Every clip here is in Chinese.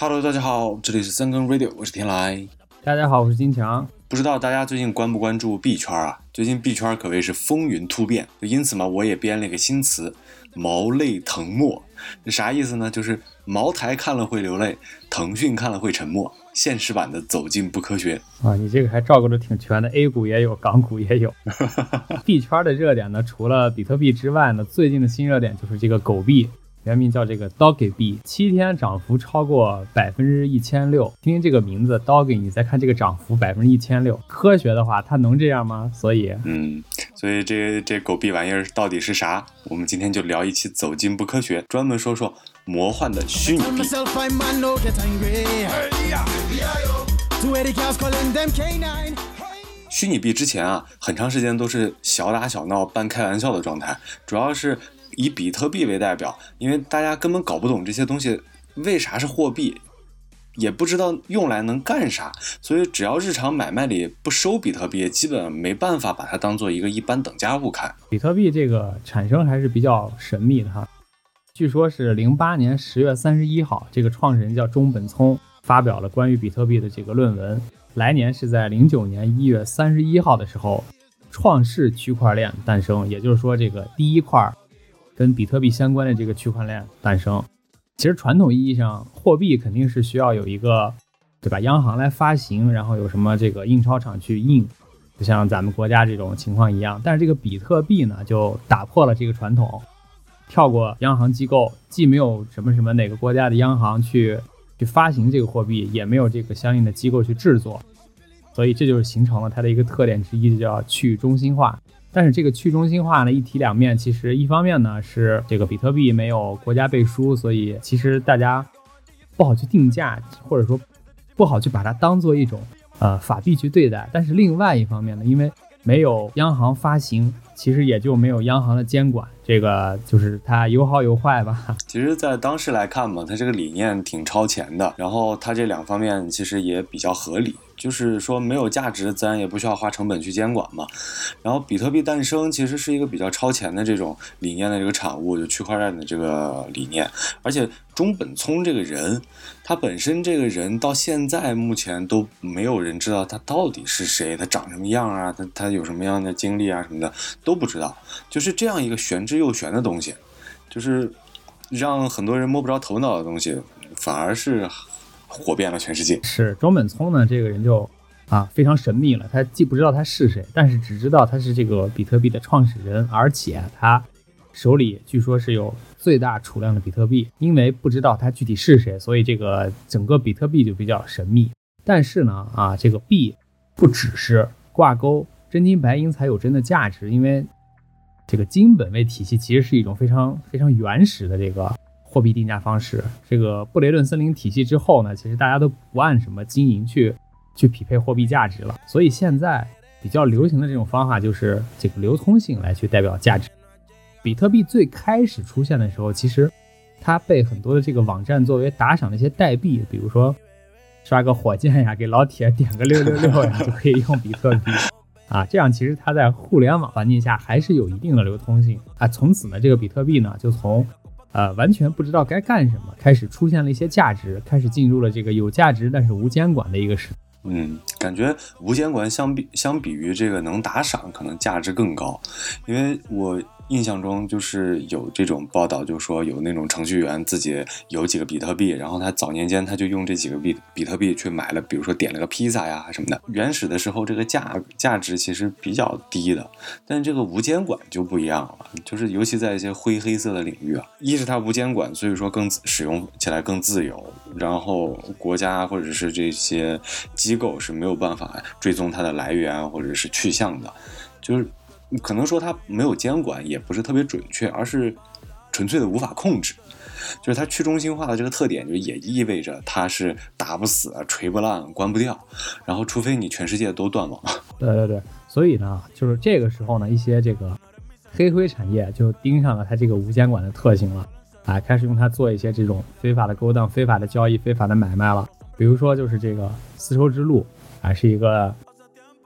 Hello，大家好，这里是三更 Radio，我是天来。大家好，我是金强。不知道大家最近关不关注币圈啊？最近币圈可谓是风云突变，就因此嘛，我也编了一个新词“毛泪腾墨”。这啥意思呢？就是茅台看了会流泪，腾讯看了会沉默。现实版的走进不科学啊！你这个还照顾的挺全的，A 股也有，港股也有。币圈的热点呢，除了比特币之外呢，最近的新热点就是这个狗币。原名叫这个 Doggy 币，七天涨幅超过百分之一千六。听听这个名字 Doggy，你再看这个涨幅百分之一千六，科学的话它能这样吗？所以，嗯，所以这这狗币玩意儿到底是啥？我们今天就聊一期走进不科学，专门说说魔幻的虚拟币。虚拟币之前啊，很长时间都是小打小闹、半开玩笑的状态，主要是。以比特币为代表，因为大家根本搞不懂这些东西为啥是货币，也不知道用来能干啥，所以只要日常买卖里不收比特币，基本没办法把它当做一个一般等价物看。比特币这个产生还是比较神秘的哈，据说是零八年十月三十一号，这个创始人叫中本聪，发表了关于比特币的这个论文。来年是在零九年一月三十一号的时候，创世区块链诞生，也就是说这个第一块。跟比特币相关的这个区块链诞生，其实传统意义上，货币肯定是需要有一个，对吧？央行来发行，然后有什么这个印钞厂去印，就像咱们国家这种情况一样。但是这个比特币呢，就打破了这个传统，跳过央行机构，既没有什么什么哪个国家的央行去去发行这个货币，也没有这个相应的机构去制作，所以这就是形成了它的一个特点之一，就叫去中心化。但是这个去中心化呢，一体两面。其实一方面呢是这个比特币没有国家背书，所以其实大家不好去定价，或者说不好去把它当做一种呃法币去对待。但是另外一方面呢，因为没有央行发行，其实也就没有央行的监管，这个就是它有好有坏吧。其实，在当时来看嘛，它这个理念挺超前的，然后它这两方面其实也比较合理。就是说没有价值，自然也不需要花成本去监管嘛。然后比特币诞生其实是一个比较超前的这种理念的这个产物，就区块链的这个理念。而且中本聪这个人，他本身这个人到现在目前都没有人知道他到底是谁，他长什么样啊，他他有什么样的经历啊什么的都不知道。就是这样一个玄之又玄的东西，就是让很多人摸不着头脑的东西，反而是。火遍了全世界。是中本聪呢，这个人就啊非常神秘了。他既不知道他是谁，但是只知道他是这个比特币的创始人，而且他手里据说是有最大储量的比特币。因为不知道他具体是谁，所以这个整个比特币就比较神秘。但是呢，啊这个币不只是挂钩真金白银才有真的价值，因为这个金本位体系其实是一种非常非常原始的这个。货币定价方式，这个布雷顿森林体系之后呢，其实大家都不按什么金银去去匹配货币价值了。所以现在比较流行的这种方法就是这个流通性来去代表价值。比特币最开始出现的时候，其实它被很多的这个网站作为打赏的一些代币，比如说刷个火箭呀，给老铁点个六六六呀，就可以用比特币啊。这样其实它在互联网环境下还是有一定的流通性啊。从此呢，这个比特币呢就从呃，完全不知道该干什么，开始出现了一些价值，开始进入了这个有价值但是无监管的一个时。嗯，感觉无监管相比相比于这个能打赏，可能价值更高，因为我。印象中就是有这种报道，就说有那种程序员自己有几个比特币，然后他早年间他就用这几个币比特币去买了，比如说点了个披萨呀什么的。原始的时候这个价价值其实比较低的，但这个无监管就不一样了，就是尤其在一些灰黑色的领域啊，一是它无监管，所以说更使用起来更自由，然后国家或者是这些机构是没有办法追踪它的来源或者是去向的，就是。可能说它没有监管也不是特别准确，而是纯粹的无法控制。就是它去中心化的这个特点，就也意味着它是打不死、锤不烂、关不掉。然后，除非你全世界都断网。对对对，所以呢，就是这个时候呢，一些这个黑灰产业就盯上了它这个无监管的特性了，啊，开始用它做一些这种非法的勾当、非法的交易、非法的买卖了。比如说，就是这个丝绸之路啊，是一个。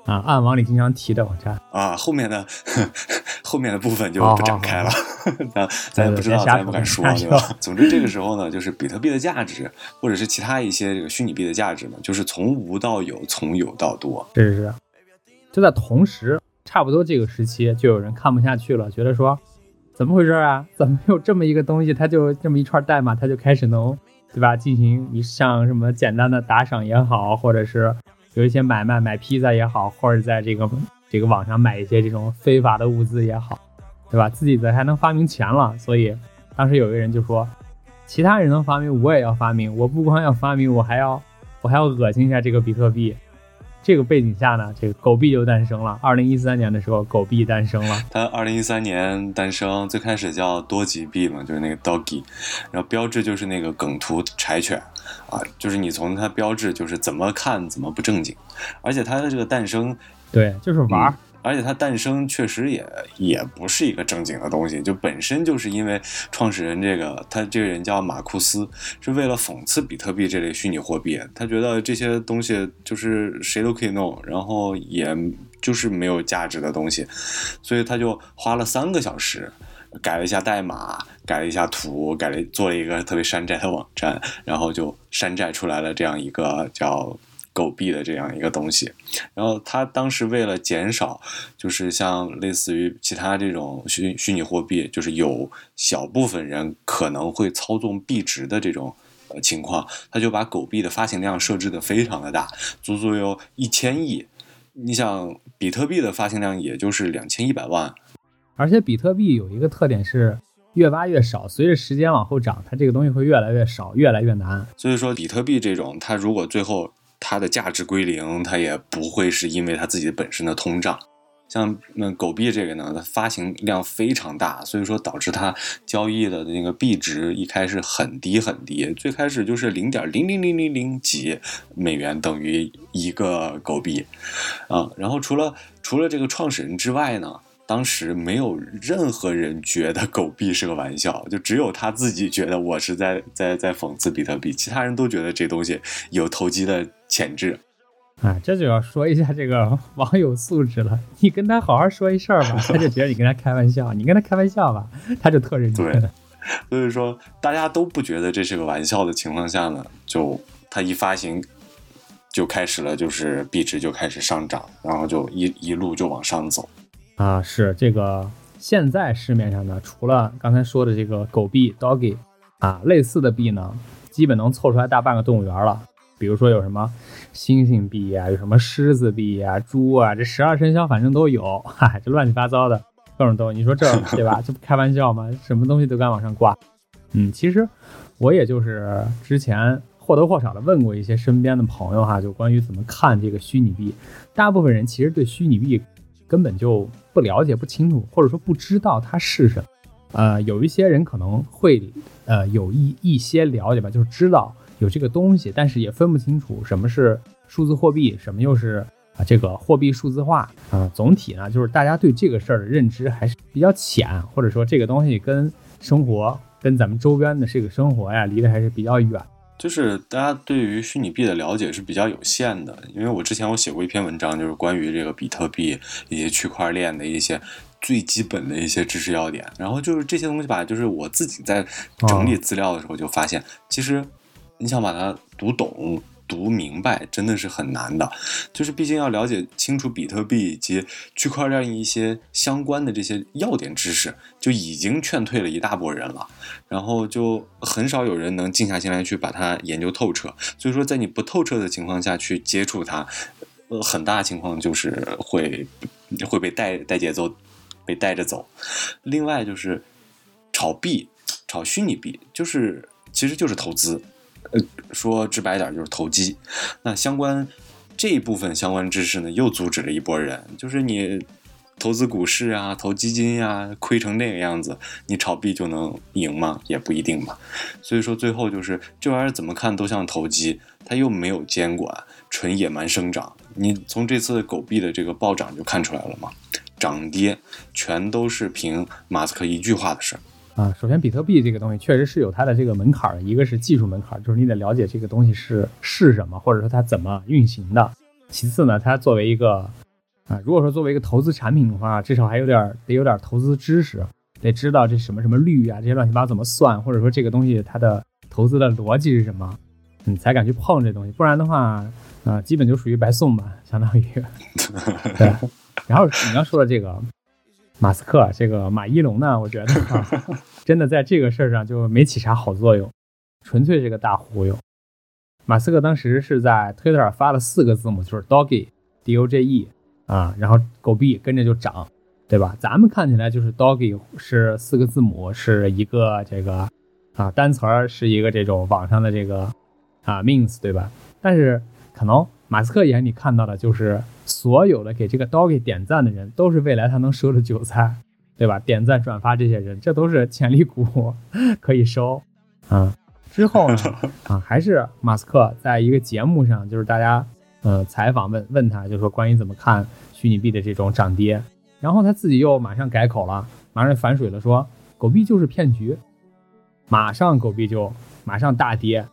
啊，暗网里经常提的网站啊，后面的 后面的部分就不展开了，咱咱也不知道，咱也不敢说，对吧？总之这个时候呢，就是比特币的价值，或者是其他一些这个虚拟币的价值呢，就是从无到有，从有到多。是是是，就在同时，差不多这个时期，就有人看不下去了，觉得说，怎么回事啊？怎么有这么一个东西，它就这么一串代码，它就开始能，对吧？进行你像什么简单的打赏也好，或者是。有一些买卖，买披萨也好，或者在这个这个网上买一些这种非法的物资也好，对吧？自己的还能发明钱了，所以当时有一个人就说，其他人能发明，我也要发明。我不光要发明，我还要我还要恶心一下这个比特币。这个背景下呢，这个狗币就诞生了。二零一三年的时候，狗币诞生了。它二零一三年诞生，最开始叫多吉币嘛，就是那个 Doggy，然后标志就是那个梗图柴犬。啊，就是你从它标志，就是怎么看怎么不正经，而且它的这个诞生，对，就是玩儿，而且它诞生确实也也不是一个正经的东西，就本身就是因为创始人这个他这个人叫马库斯，是为了讽刺比特币这类虚拟货币，他觉得这些东西就是谁都可以弄，然后也就是没有价值的东西，所以他就花了三个小时。改了一下代码，改了一下图，改了做了一个特别山寨的网站，然后就山寨出来了这样一个叫狗币的这样一个东西。然后他当时为了减少，就是像类似于其他这种虚虚拟货币，就是有小部分人可能会操纵币值的这种情况，他就把狗币的发行量设置的非常的大，足足有一千亿。你想，比特币的发行量也就是两千一百万。而且比特币有一个特点是越挖越少，随着时间往后涨，它这个东西会越来越少，越来越难。所以说，比特币这种，它如果最后它的价值归零，它也不会是因为它自己本身的通胀。像那狗币这个呢，它发行量非常大，所以说导致它交易的那个币值一开始很低很低，最开始就是零点零零零零零几美元等于一个狗币啊。然后除了除了这个创始人之外呢？当时没有任何人觉得狗币是个玩笑，就只有他自己觉得我是在在在讽刺比特币，其他人都觉得这东西有投机的潜质。啊，这就要说一下这个网友素质了。你跟他好好说一事儿吧，他就觉得你跟他开玩笑；你跟他开玩笑吧，他就特认真。对，所以说大家都不觉得这是个玩笑的情况下呢，就他一发行就开始了，就是币值就开始上涨，然后就一一路就往上走。啊，是这个。现在市面上呢，除了刚才说的这个狗币 Doggy 啊，类似的币呢，基本能凑出来大半个动物园了。比如说有什么猩猩币呀，有什么狮子币呀，猪啊，这十二生肖反正都有，哈，这乱七八糟的各种都。你说这 对吧？这不开玩笑吗？什么东西都敢往上挂。嗯，其实我也就是之前或多或少的问过一些身边的朋友哈，就关于怎么看这个虚拟币。大部分人其实对虚拟币。根本就不了解不清楚，或者说不知道它是什么。呃，有一些人可能会呃有一一些了解吧，就是知道有这个东西，但是也分不清楚什么是数字货币，什么又是啊这个货币数字化。啊，总体呢就是大家对这个事儿的认知还是比较浅，或者说这个东西跟生活跟咱们周边的这个生活呀离得还是比较远。就是大家对于虚拟币的了解是比较有限的，因为我之前我写过一篇文章，就是关于这个比特币以及区块链的一些最基本的一些知识要点。然后就是这些东西吧，就是我自己在整理资料的时候就发现，其实你想把它读懂。读明白真的是很难的，就是毕竟要了解清楚比特币以及区块链一些相关的这些要点知识，就已经劝退了一大波人了。然后就很少有人能静下心来去把它研究透彻。所以说，在你不透彻的情况下去接触它，呃，很大情况就是会会被带带节奏，被带着走。另外就是炒币，炒虚拟币，就是其实就是投资。呃，说直白点就是投机，那相关这一部分相关知识呢，又阻止了一波人。就是你投资股市啊，投基金呀，亏成那个样子，你炒币就能赢吗？也不一定吧。所以说最后就是这玩意儿怎么看都像投机，它又没有监管，纯野蛮生长。你从这次狗币的这个暴涨就看出来了嘛，涨跌全都是凭马斯克一句话的事儿。啊，首先，比特币这个东西确实是有它的这个门槛儿，一个是技术门槛儿，就是你得了解这个东西是是什么，或者说它怎么运行的。其次呢，它作为一个啊。如果说作为一个投资产品的话，至少还有点得有点投资知识，得知道这什么什么率啊，这些乱七八糟怎么算，或者说这个东西它的投资的逻辑是什么，你才敢去碰这东西。不然的话，啊，基本就属于白送吧，相当于。对。然后你要说的这个马斯克，这个马一龙呢，我觉得 真的在这个事儿上就没起啥好作用，纯粹是个大忽悠。马斯克当时是在推特上发了四个字母，就是 Doggy，D O G E 啊，然后狗币跟着就涨，对吧？咱们看起来就是 Doggy 是四个字母，是一个这个啊单词儿，是一个这种网上的这个啊 means，对吧？但是可能马斯克眼里看到的就是所有的给这个 Doggy 点赞的人都是未来他能收的韭菜，对吧？点赞转发这些人，这都是潜力股，可以收啊。之后呢？啊，还是马斯克在一个节目上，就是大家呃采访问问他，就说关于怎么看虚拟币的这种涨跌，然后他自己又马上改口了，马上反水了，说狗币就是骗局，马上狗币就马上大跌。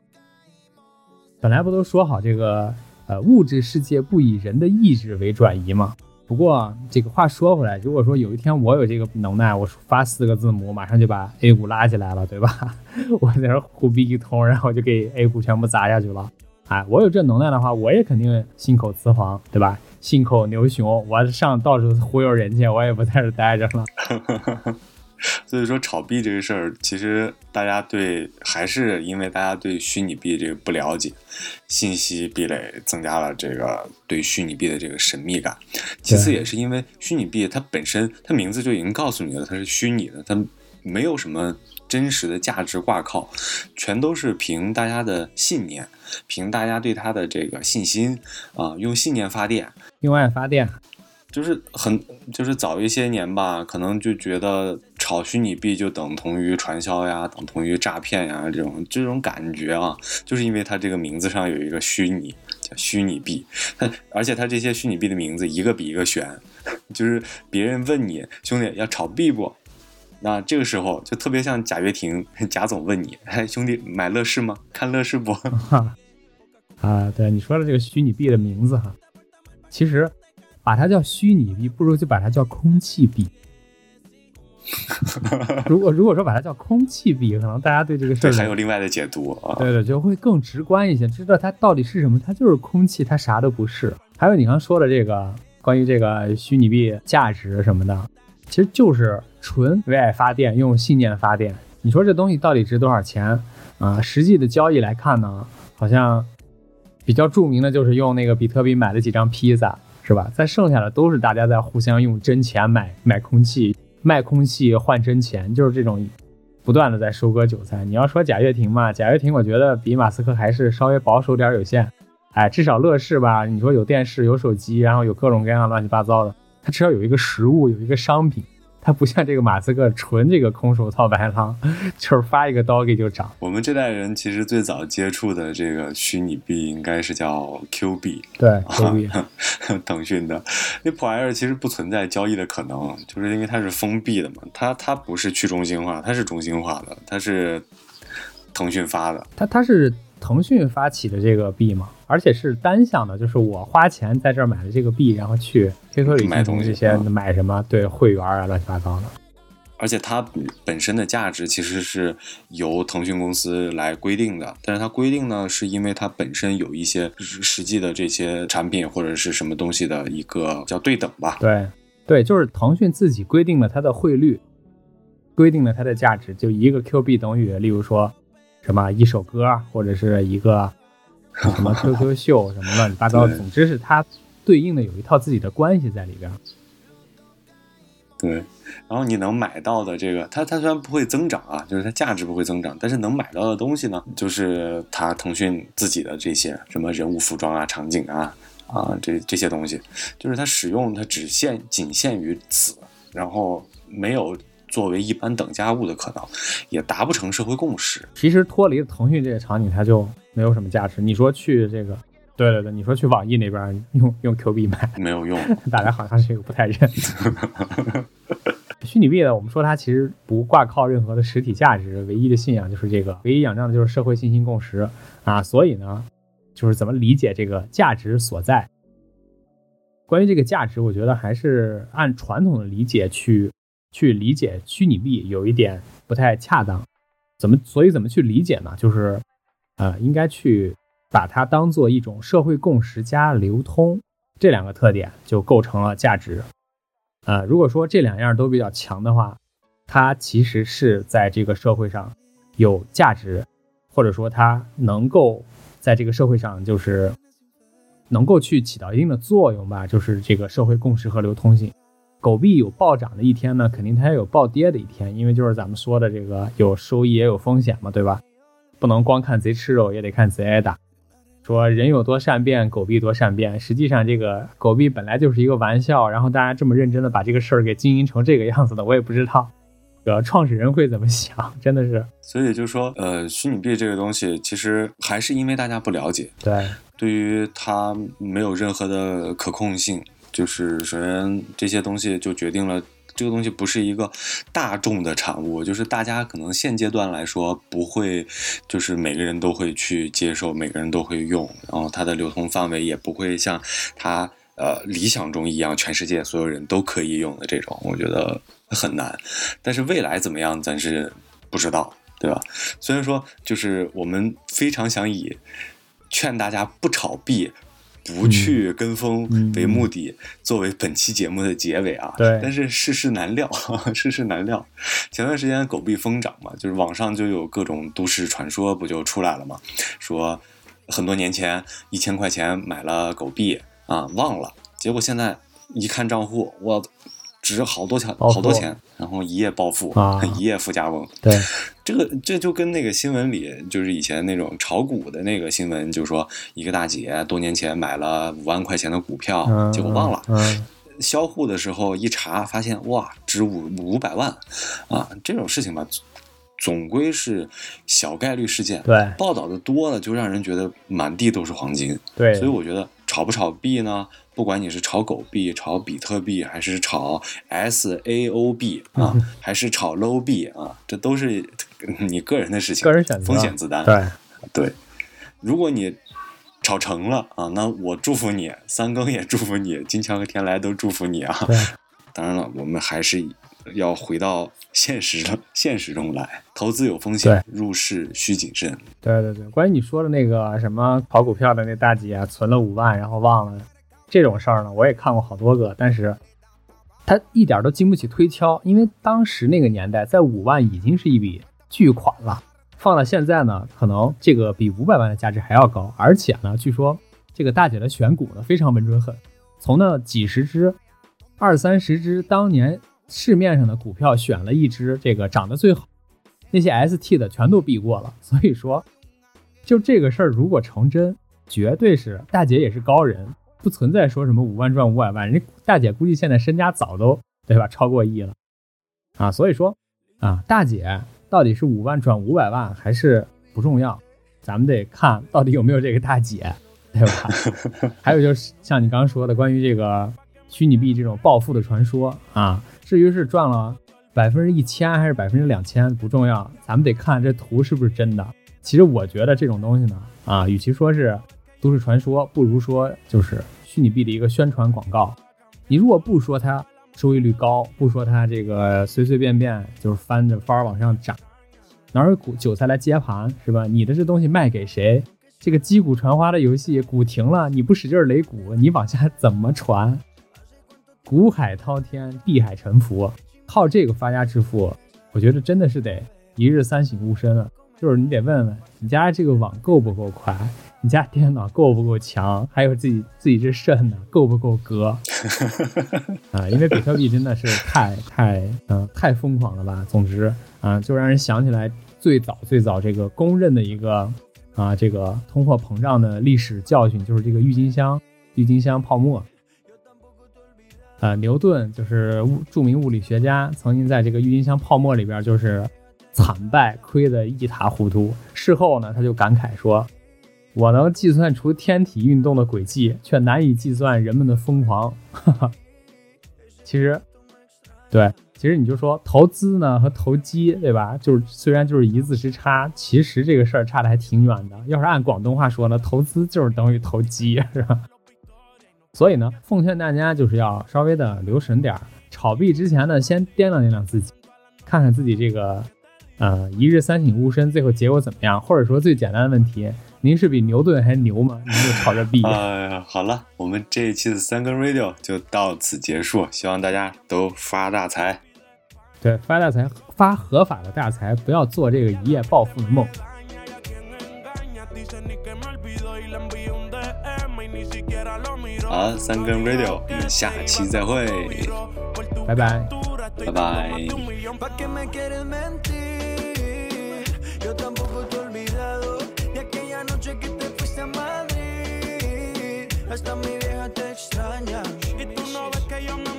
本来不都说好这个呃物质世界不以人的意志为转移吗？不过这个话说回来，如果说有一天我有这个能耐，我发四个字母，马上就把 A 股拉起来了，对吧？我在这胡逼一通，然后就给 A 股全部砸下去了。哎，我有这能耐的话，我也肯定信口雌黄，对吧？信口牛熊，我上到处忽悠人家，我也不在这待着了。所以说炒币这个事儿，其实大家对还是因为大家对虚拟币这个不了解，信息壁垒增加了这个对虚拟币的这个神秘感。其次也是因为虚拟币它本身它名字就已经告诉你了，它是虚拟的，它没有什么真实的价值挂靠，全都是凭大家的信念，凭大家对它的这个信心啊，用信念发电，用爱发电。就是很，就是早一些年吧，可能就觉得炒虚拟币就等同于传销呀，等同于诈骗呀，这种这种感觉啊，就是因为它这个名字上有一个虚拟，叫虚拟币。它而且它这些虚拟币的名字一个比一个悬，就是别人问你兄弟要炒币不？那这个时候就特别像贾跃亭 贾总问你，哎 兄弟买乐视吗？看乐视不？啊，对你说的这个虚拟币的名字哈，其实。把它叫虚拟币，不如就把它叫空气币。如果如果说把它叫空气币，可能大家对这个事儿还有另外的解读啊。对对，就会更直观一些，知道它到底是什么。它就是空气，它啥都不是。还有你刚说的这个关于这个虚拟币价值什么的，其实就是纯为爱发电，用信念发电。你说这东西到底值多少钱啊？实际的交易来看呢，好像比较著名的就是用那个比特币买了几张披萨。是吧？再剩下的都是大家在互相用真钱买买空气，卖空气换真钱，就是这种不断的在收割韭菜。你要说贾跃亭嘛，贾跃亭我觉得比马斯克还是稍微保守点有限。哎，至少乐视吧，你说有电视有手机，然后有各种各样乱七八糟的，它至少有一个实物，有一个商品。它不像这个马斯克纯这个空手套白狼，就是发一个刀给就涨。我们这代人其实最早接触的这个虚拟币应该是叫 Q 币，对，Q 币，腾讯的。那破玩意儿其实不存在交易的可能，就是因为它是封闭的嘛，它它不是去中心化，它是中心化的，它是腾讯发的。它它是腾讯发起的这个币嘛？而且是单向的，就是我花钱在这儿买了这个币，然后去 QQ 里买东西，这些买什么？对，会员啊，乱七八糟的。而且它本身的价值其实是由腾讯公司来规定的，但是它规定呢，是因为它本身有一些实际的这些产品或者是什么东西的一个叫对等吧？对，对，就是腾讯自己规定了它的汇率，规定了它的价值，就一个 Q 币等于，例如说什么一首歌或者是一个。什么 QQ 秀什么乱七八糟，总之是它对应的有一套自己的关系在里边。对，然后你能买到的这个，它它虽然不会增长啊，就是它价值不会增长，但是能买到的东西呢，就是它腾讯自己的这些什么人物服装啊、场景啊啊这这些东西，就是它使用它只限仅限于此，然后没有。作为一般等价物的可能，也达不成社会共识。其实脱离腾讯这个场景，它就没有什么价值。你说去这个，对对对，你说去网易那边用用 Q 币买，没有用，大家好像是不太认。虚拟币呢，我们说它其实不挂靠任何的实体价值，唯一的信仰就是这个，唯一仰仗的就是社会信心共识啊。所以呢，就是怎么理解这个价值所在？关于这个价值，我觉得还是按传统的理解去去理解虚拟币有一点不太恰当。怎么？所以怎么去理解呢？就是呃，应该去把它当做一种社会共识加流通这两个特点，就构成了价值。呃，如果说这两样都比较强的话，它其实是在这个社会上有价值，或者说它能够在这个社会上就是能够去起到一定的作用吧，就是这个社会共识和流通性。狗币有暴涨的一天呢，肯定它也有暴跌的一天，因为就是咱们说的这个有收益也有风险嘛，对吧？不能光看贼吃肉，也得看贼挨打。说人有多善变，狗币多善变。实际上，这个狗币本来就是一个玩笑，然后大家这么认真的把这个事儿给经营成这个样子的，我也不知道，呃，创始人会怎么想，真的是。所以就是说，呃，虚拟币这个东西，其实还是因为大家不了解，对，对于它没有任何的可控性。就是首先这些东西就决定了这个东西不是一个大众的产物，就是大家可能现阶段来说不会，就是每个人都会去接受，每个人都会用，然后它的流通范围也不会像它呃理想中一样，全世界所有人都可以用的这种，我觉得很难。但是未来怎么样，咱是不知道，对吧？虽然说就是我们非常想以劝大家不炒币。不去跟风为目的，作为本期节目的结尾啊。对。但是世事难料，世事难料。前段时间狗币疯涨嘛，就是网上就有各种都市传说，不就出来了吗？说很多年前一千块钱买了狗币啊，忘了，结果现在一看账户，我。值好多钱，好多钱，然后一夜暴富，一夜富家翁。对，这个这就跟那个新闻里，就是以前那种炒股的那个新闻，就是说一个大姐多年前买了五万块钱的股票，结果忘了，销户的时候一查，发现哇，值五五百万，啊，这种事情吧，总归是小概率事件。对，报道的多了，就让人觉得满地都是黄金。对，所以我觉得炒不炒币呢？不管你是炒狗币、炒比特币，还是炒 SAO 币啊，还是炒 Low 币啊，这都是你个人的事情，个人选择，风险自担。对对，如果你炒成了啊，那我祝福你，三更也祝福你，金强和天来都祝福你啊。当然了，我们还是要回到现实的现实中来，投资有风险，入市需谨慎。对对对，关于你说的那个什么炒股票的那大姐，存了五万，然后忘了。这种事儿呢，我也看过好多个，但是他一点都经不起推敲，因为当时那个年代，在五万已经是一笔巨款了，放到现在呢，可能这个比五百万的价值还要高。而且呢，据说这个大姐的选股呢非常稳准狠，从那几十只、二三十只当年市面上的股票选了一只这个涨得最好，那些 ST 的全都避过了。所以说，就这个事儿如果成真，绝对是大姐也是高人。不存在说什么五万赚五百万，人家大姐估计现在身家早都对吧，超过亿了啊！所以说啊，大姐到底是五万赚五百万还是不重要，咱们得看到底有没有这个大姐，对吧？还有就是像你刚刚说的关于这个虚拟币这种暴富的传说啊，至于是赚了百分之一千还是百分之两千不重要，咱们得看这图是不是真的。其实我觉得这种东西呢，啊，与其说是。都市传说不如说就是虚拟币的一个宣传广告。你如果不说它收益率高，不说它这个随随便便就是翻着番往上涨，哪有股韭菜来接盘是吧？你的这东西卖给谁？这个击鼓传花的游戏，鼓停了，你不使劲擂鼓，你往下怎么传？股海滔天，碧海沉浮，靠这个发家致富，我觉得真的是得一日三省吾身了。就是你得问问你家这个网够不够快。你家电脑够不够强？还有自己自己这肾呢，够不够格？啊，因为比特币真的是太太嗯太疯狂了吧。总之啊，就让人想起来最早最早这个公认的一个啊这个通货膨胀的历史教训，就是这个郁金香郁金香泡沫。呃，牛顿就是物著名物理学家，曾经在这个郁金香泡沫里边就是惨败，亏得一塌糊涂。事后呢，他就感慨说。我能计算出天体运动的轨迹，却难以计算人们的疯狂。其实，对，其实你就说投资呢和投机，对吧？就是虽然就是一字之差，其实这个事儿差的还挺远的。要是按广东话说呢，投资就是等于投机，是吧？所以呢，奉劝大家就是要稍微的留神点儿，炒币之前呢，先掂量掂量自己，看看自己这个呃一日三省吾身，最后结果怎么样？或者说最简单的问题，您是比牛顿还牛吗？您就朝着 B。哎呀，好了，我们这一期的三根 radio 就到此结束，希望大家都发大财。对，发大财，发合法的大财，不要做这个一夜暴富的梦。好，三根 radio，我们下期再会，拜拜，拜拜。Yo tampoco te he olvidado de aquella noche que te fuiste a Madrid. Hasta mi vieja te extraña. Y tú no ves que yo me